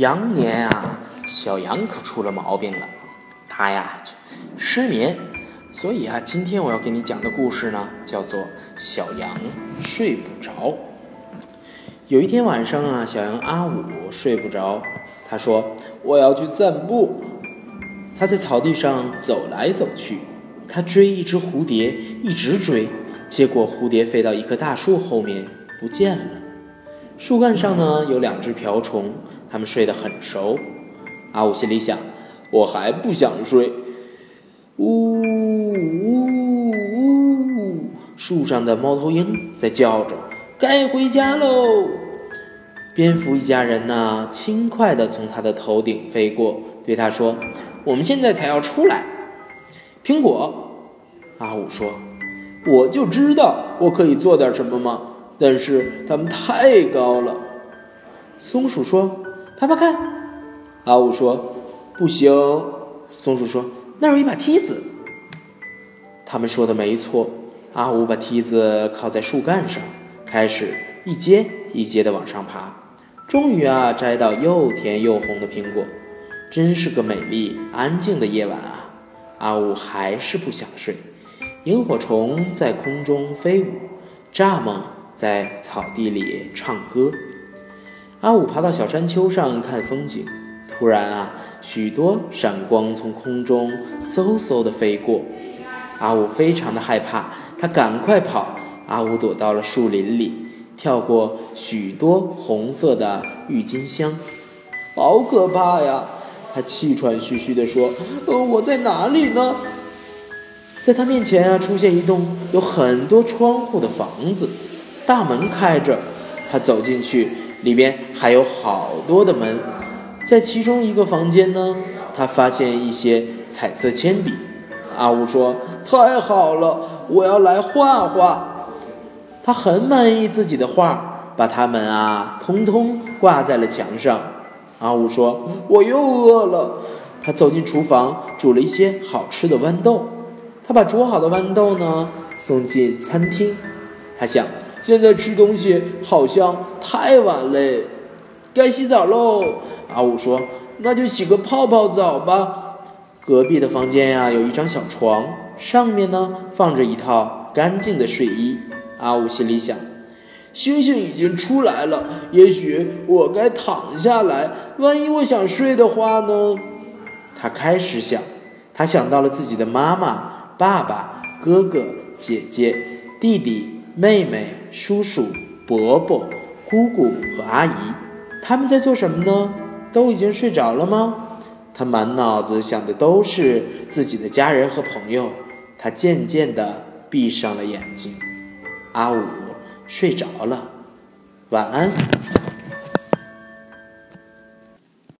羊年啊，小羊可出了毛病了，它呀失眠，所以啊，今天我要给你讲的故事呢，叫做《小羊睡不着》。有一天晚上啊，小羊阿五睡不着，他说：“我要去散步。”他在草地上走来走去，他追一只蝴蝶，一直追，结果蝴蝶飞到一棵大树后面不见了。树干上呢有两只瓢虫，他们睡得很熟。阿五心里想：我还不想睡。呜呜呜！树上的猫头鹰在叫着：“该回家喽！”蝙蝠一家人呢，轻快地从他的头顶飞过，对他说：“我们现在才要出来。”苹果，阿五说：“我就知道我可以做点什么嘛。”但是它们太高了，松鼠说：“爬爬看。”阿五说：“不行。”松鼠说：“那儿有一把梯子。”他们说的没错，阿五把梯子靠在树干上，开始一阶一阶的往上爬，终于啊摘到又甜又红的苹果，真是个美丽安静的夜晚啊！阿五还是不想睡，萤火虫在空中飞舞，蚱蜢。在草地里唱歌，阿五爬到小山丘上看风景。突然啊，许多闪光从空中嗖嗖地飞过，阿五非常的害怕，他赶快跑。阿五躲到了树林里，跳过许多红色的郁金香，好可怕呀！他气喘吁吁地说：“呃，我在哪里呢？”在他面前啊，出现一栋有很多窗户的房子。大门开着，他走进去，里边还有好多的门。在其中一个房间呢，他发现一些彩色铅笔。阿五说：“太好了，我要来画画。”他很满意自己的画，把它们啊通通挂在了墙上。阿五说：“我又饿了。”他走进厨房，煮了一些好吃的豌豆。他把煮好的豌豆呢送进餐厅。他想。现在吃东西好像太晚嘞，该洗澡喽。阿五说：“那就洗个泡泡澡吧。”隔壁的房间呀，有一张小床，上面呢放着一套干净的睡衣。阿五心里想：“星星已经出来了，也许我该躺下来。万一我想睡的话呢？”他开始想，他想到了自己的妈妈、爸爸、哥哥、姐姐、弟弟。妹妹、叔叔、伯伯、姑姑和阿姨，他们在做什么呢？都已经睡着了吗？他满脑子想的都是自己的家人和朋友。他渐渐地闭上了眼睛。阿五睡着了，晚安。